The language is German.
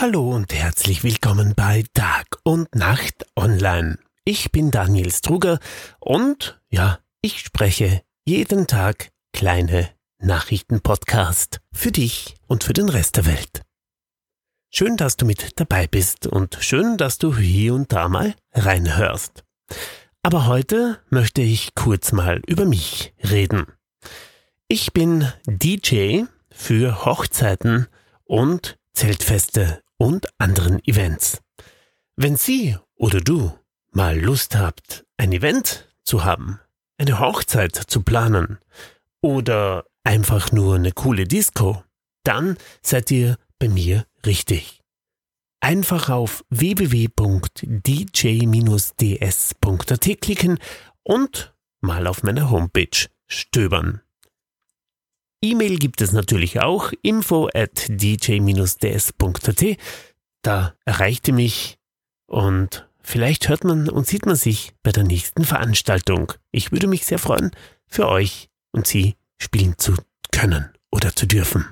Hallo und herzlich willkommen bei Tag und Nacht Online. Ich bin Daniel Struger und ja, ich spreche jeden Tag kleine Nachrichtenpodcast für dich und für den Rest der Welt. Schön, dass du mit dabei bist und schön, dass du hier und da mal reinhörst. Aber heute möchte ich kurz mal über mich reden. Ich bin DJ für Hochzeiten und Zeltfeste und anderen Events. Wenn Sie oder du mal Lust habt, ein Event zu haben, eine Hochzeit zu planen oder einfach nur eine coole Disco, dann seid ihr bei mir richtig. Einfach auf www.dj-ds.at klicken und mal auf meiner Homepage stöbern. E-Mail gibt es natürlich auch, info at dj-ds.at. Da erreicht ihr mich und vielleicht hört man und sieht man sich bei der nächsten Veranstaltung. Ich würde mich sehr freuen, für euch und Sie spielen zu können oder zu dürfen.